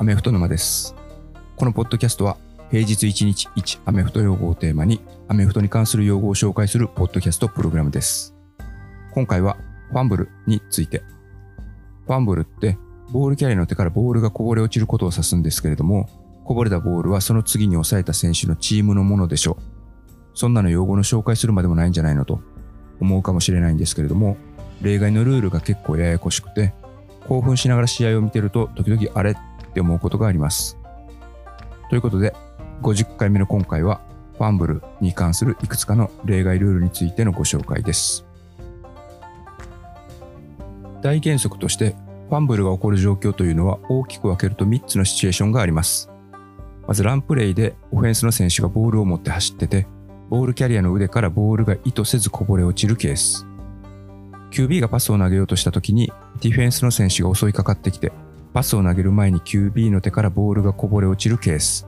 アメフト沼です。このポッドキャストは平日1日1アメフト用語をテーマにアメフトに関する用語を紹介するポッドキャストプログラムです。今回はファンブルについて。ファンブルってボールキャリアの手からボールがこぼれ落ちることを指すんですけれども、こぼれたボールはその次に抑えた選手のチームのものでしょう。そんなの用語の紹介するまでもないんじゃないのと思うかもしれないんですけれども、例外のルールが結構ややこしくて、興奮しながら試合を見てると時々あれって思うことがあります。ということで、50回目の今回は、ファンブルに関するいくつかの例外ルールについてのご紹介です。大原則として、ファンブルが起こる状況というのは大きく分けると3つのシチュエーションがあります。まずランプレイでオフェンスの選手がボールを持って走ってて、ボールキャリアの腕からボールが意図せずこぼれ落ちるケース。QB がパスを投げようとした時にディフェンスの選手が襲いかかってきてパスを投げる前に QB の手からボールがこぼれ落ちるケース。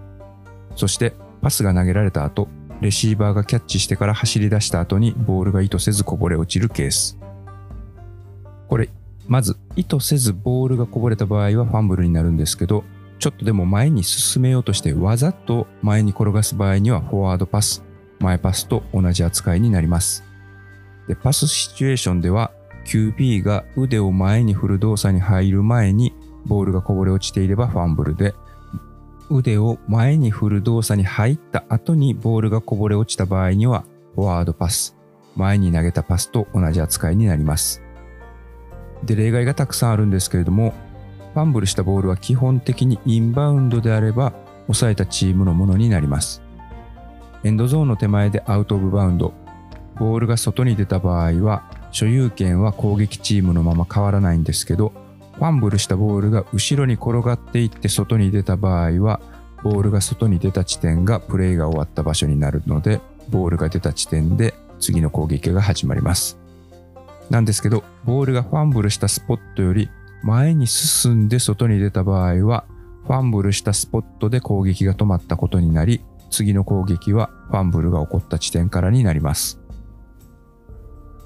そしてパスが投げられた後レシーバーがキャッチしてから走り出した後にボールが意図せずこぼれ落ちるケース。これまず意図せずボールがこぼれた場合はファンブルになるんですけどちょっとでも前に進めようとしてわざと前に転がす場合にはフォワードパス前パスと同じ扱いになります。で、パスシチュエーションでは QB が腕を前に振る動作に入る前にボールがこぼれ落ちていればファンブルで、腕を前に振る動作に入った後にボールがこぼれ落ちた場合にはフォワードパス、前に投げたパスと同じ扱いになります。で、例外がたくさんあるんですけれども、ファンブルしたボールは基本的にインバウンドであれば抑えたチームのものになります。エンドゾーンの手前でアウトオブバウンド、ボールが外に出た場合は所有権は攻撃チームのまま変わらないんですけどファンブルしたボールが後ろに転がっていって外に出た場合はボールが外に出た地点がプレイが終わった場所になるのでボールが出た地点で次の攻撃が始まります。なんですけどボールがファンブルしたスポットより前に進んで外に出た場合はファンブルしたスポットで攻撃が止まったことになり次の攻撃はファンブルが起こった地点からになります。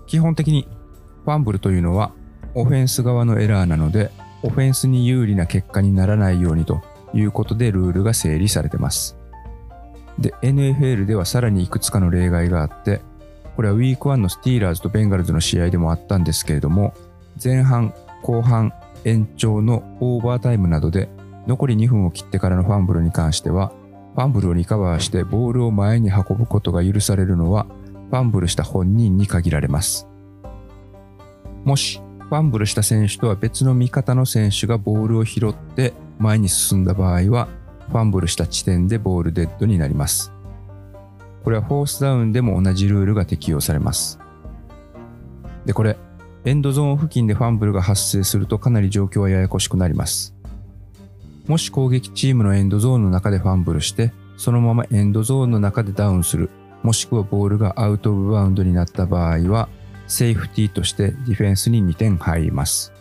基本的にファンブルというのはオフェンス側のエラーなのでオフェンスに有利な結果にならないようにということでルールが整理されてます。で、NFL ではさらにいくつかの例外があって、これはウィーク1のスティーラーズとベンガルズの試合でもあったんですけれども、前半、後半、延長のオーバータイムなどで残り2分を切ってからのファンブルに関しては、ファンブルをリカバーしてボールを前に運ぶことが許されるのはファンブルした本人に限られます。もし、ファンブルした選手とは別の味方の選手がボールを拾って前に進んだ場合は、ファンブルした地点でボールデッドになります。これはフォースダウンでも同じルールが適用されます。で、これ、エンドゾーン付近でファンブルが発生するとかなり状況はややこしくなります。もし攻撃チームのエンドゾーンの中でファンブルして、そのままエンドゾーンの中でダウンするもしくはボールがアウト・オブ・バウンドになった場合は、セーフティーとしてディフェンスに2点入ります。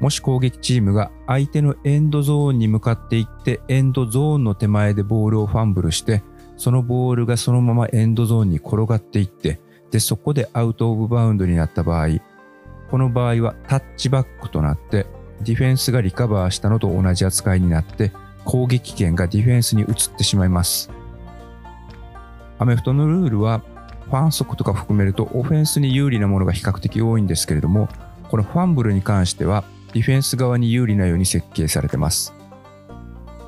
もし攻撃チームが相手のエンドゾーンに向かっていって、エンドゾーンの手前でボールをファンブルして、そのボールがそのままエンドゾーンに転がっていって、で、そこでアウト・オブ・バウンドになった場合、この場合はタッチバックとなって、ディフェンスがリカバーしたのと同じ扱いになって、攻撃権がディフェンスに移ってしまいます。アメフトのルールは反則とか含めるとオフェンスに有利なものが比較的多いんですけれども、このファンブルに関してはディフェンス側に有利なように設計されてます。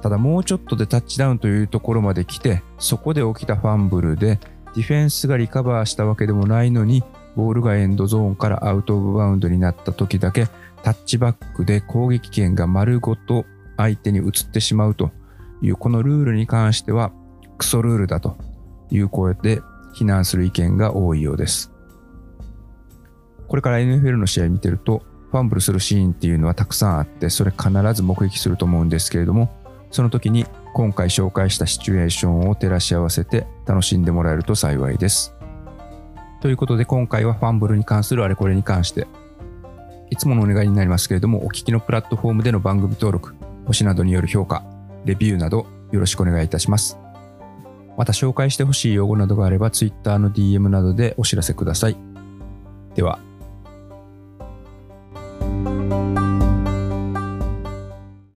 ただもうちょっとでタッチダウンというところまで来て、そこで起きたファンブルでディフェンスがリカバーしたわけでもないのに、ボールがエンドゾーンからアウト・オブ・バウンドになった時だけタッチバックで攻撃権が丸ごと相手に移ってしまうというこのルールに関してはクソルールだという声で非難する意見が多いようです。これから NFL の試合見てると、ファンブルするシーンっていうのはたくさんあって、それ必ず目撃すると思うんですけれども、その時に今回紹介したシチュエーションを照らし合わせて楽しんでもらえると幸いです。ということで今回はファンブルに関するあれこれに関して、いつものお願いになりますけれども、お聞きのプラットフォームでの番組登録、星などによる評価、レビューなどよろしくお願いいたします。また紹介してほしい用語などがあれば Twitter の DM などでお知らせください。では。